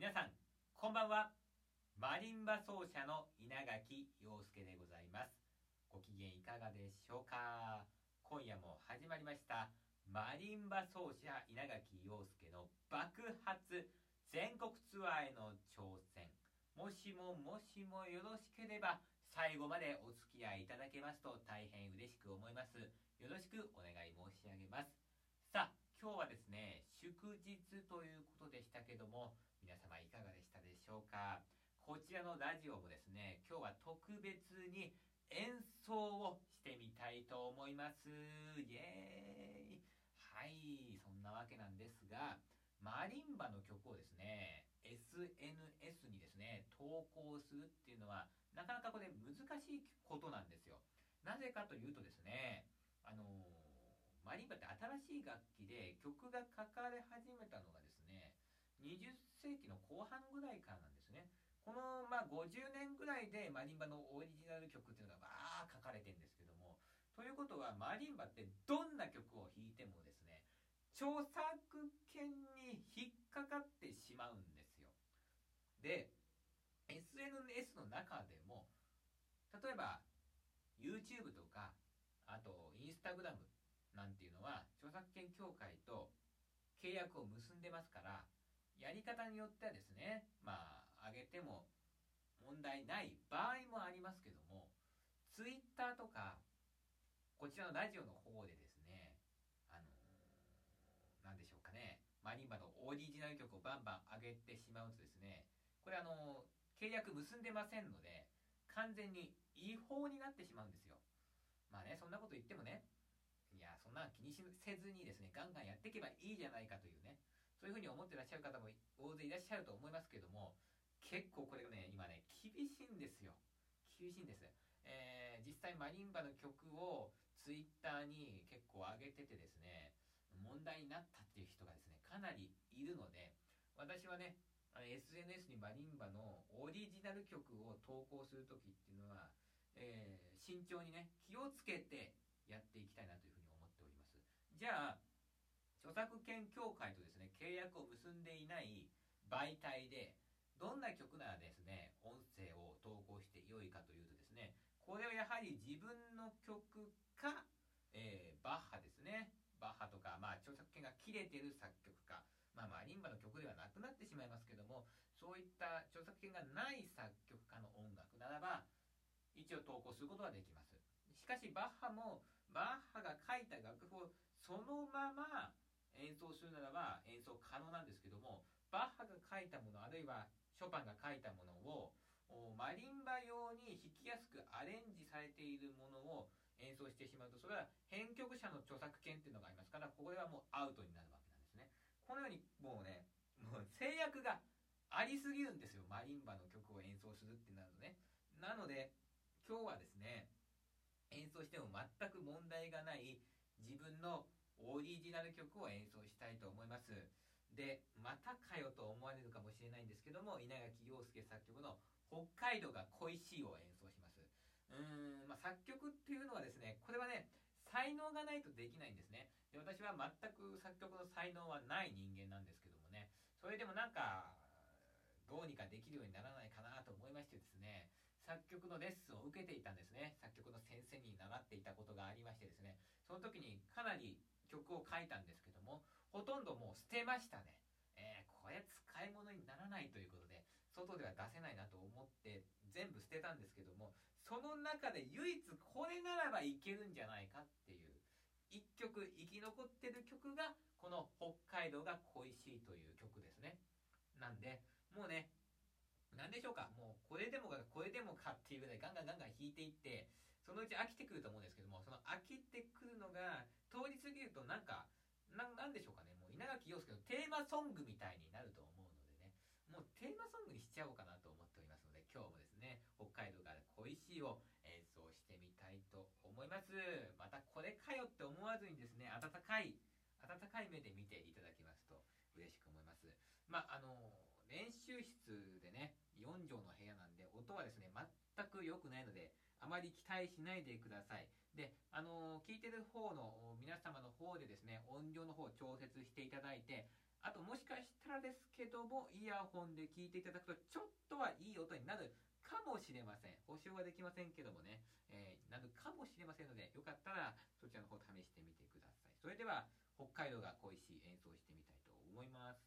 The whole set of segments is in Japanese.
皆さん、こんばんは。マリンバ奏者の稲垣陽介でございます。ご機嫌いかがでしょうか？今夜も始まりました。マリンバ奏者稲垣陽介の爆発全国ツアーへの挑戦。もしももしもよろしければ最後までお付き合いいただけますと大変嬉しく思います。よろしくお願い申し上げます。さあ、今日はですね、祝日ということでしたけども、皆様いかがでしたでしょうか？こちらのラジオもですね、今日は特別に演奏をしてみたいと思います。イエーイはい、そんなわけなんですが、マリンバの曲をですね、SNS にですね、投稿するっていうのは、なかなかこれ難しいことなんですよ。なぜかというとですね、あの、マリンバって新しい楽器で曲が書かれ始めたのがです、20世紀の後半ぐらいからなんですね。この、まあ、50年ぐらいでマリンバのオリジナル曲っていうのがバー書かれてるんですけども、ということはマリンバってどんな曲を弾いてもですね、著作権に引っかかってしまうんですよ。で、SNS の中でも、例えば YouTube とか、あと Instagram なんていうのは著作権協会と契約を結んでますから、やり方によってはですね、まあ、上げても問題ない場合もありますけども、ツイッターとか、こちらのラジオの方でですね、あのー、でしょうかね、マリンバのオリジナル曲をバンバン上げてしまうとですね、これあの、契約結んでませんので、完全に違法になってしまうんですよ。まあね、そんなこと言ってもね、いや、そんな気にせずにですね、ガンガンやっていけばいいじゃないかというね、そういうふうに思ってらっしゃる方も大勢いらっしゃると思いますけども、結構これがね、今ね、厳しいんですよ。厳しいんです。えー、実際マリンバの曲をツイッターに結構上げててですね、問題になったっていう人がですね、かなりいるので、私はね、SNS にマリンバのオリジナル曲を投稿する時っていうのは、えー、慎重にね、気をつけてやっていきたいなというふうに思っております。じゃあ、著作権協会とですね、契約を結んでいない媒体で、どんな曲ならですね、音声を投稿してよいかというとですね、これはやはり自分の曲か、えー、バッハですね。バッハとか、まあ、著作権が切れてる作曲家。まあ、マリンバの曲ではなくなってしまいますけども、そういった著作権がない作曲家の音楽ならば、一応投稿することはできます。しかし、バッハも、バッハが書いた楽譜をそのまま演奏するならば演奏可能なんですけどもバッハが書いたものあるいはショパンが書いたものをマリンバ用に弾きやすくアレンジされているものを演奏してしまうとそれは編曲者の著作権っていうのがありますからここではもうアウトになるわけなんですね。このようにもうねもう制約がありすぎるんですよ。マリンバの曲を演奏するってなるとね。なので今日はですね演奏しても全く問題がない自分のオリジナル曲を演奏したいと思います。で、またかよと思われるかもしれないんですけども、稲垣陽介作曲の北海道が恋しいを演奏します。うーん、まあ、作曲っていうのはですね、これはね、才能がないとできないんですね。で、私は全く作曲の才能はない人間なんですけどもね、それでもなんか、どうにかできるようにならないかなと思いましてですね、作曲のレッスンを受けていたんですね。作曲の先生に習っていたことがありましてですね、その時にかなり曲を書いたんですけども、ほとんどもう捨てましたね。えー、これ使い物にならないということで、外では出せないなと思って全部捨てたんですけども、その中で唯一これならばいけるんじゃないかっていう、一曲生き残ってる曲が、この北海道が恋しいという曲ですね。なんで、もうね、何でしょうかもうこれでもかこれでもかっていうぐらいガンガンガンガン弾いていってそのうち飽きてくると思うんですけどもその飽きてくるのぎるとなんかななんでしょうかね。もう稲垣陽介のテーマソングみたいになると思うのでね。もうテーマソングにしちゃおうかなと思っておりますので今日もですね北海道から恋しいを演奏してみたいと思います。またこれかよって思わずにですね温かい温かい目で見ていただきますと嬉しく思います。まああの練習室でね、4畳の部屋なんで、音はですね、全く良くないので、あまり期待しないでください。で、あのー、聞いてる方の皆様の方でですね、音量の方を調節していただいて、あともしかしたらですけども、イヤホンで聞いていただくと、ちょっとはいい音になるかもしれません。保証はできませんけどもね、えー、なるかもしれませんので、よかったらそちらの方試してみてください。それでは、北海道が恋しい演奏してみたいと思います。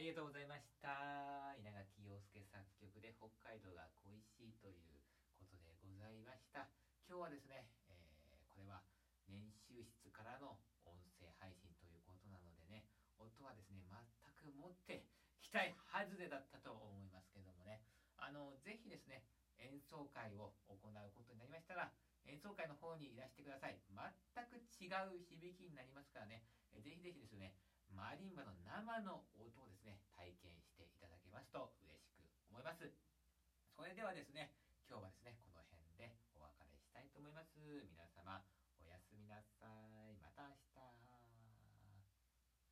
ありがとうございました。稲垣陽介作曲で北海道が恋しいということでございました。今日はですね、えー、これは練習室からの音声配信ということなのでね音はですね全くもって期待外れだったと思いますけどもね。あのぜひですね演奏会を行うことになりましたら演奏会の方にいらしてください。全く違う響きになりますからね。ぜひぜひですねマリンバの生の音をですね、体験していただけますと嬉しく思います。それではですね、今日はですね、この辺でお別れしたいと思います。皆様、おやすみなさい。また明日。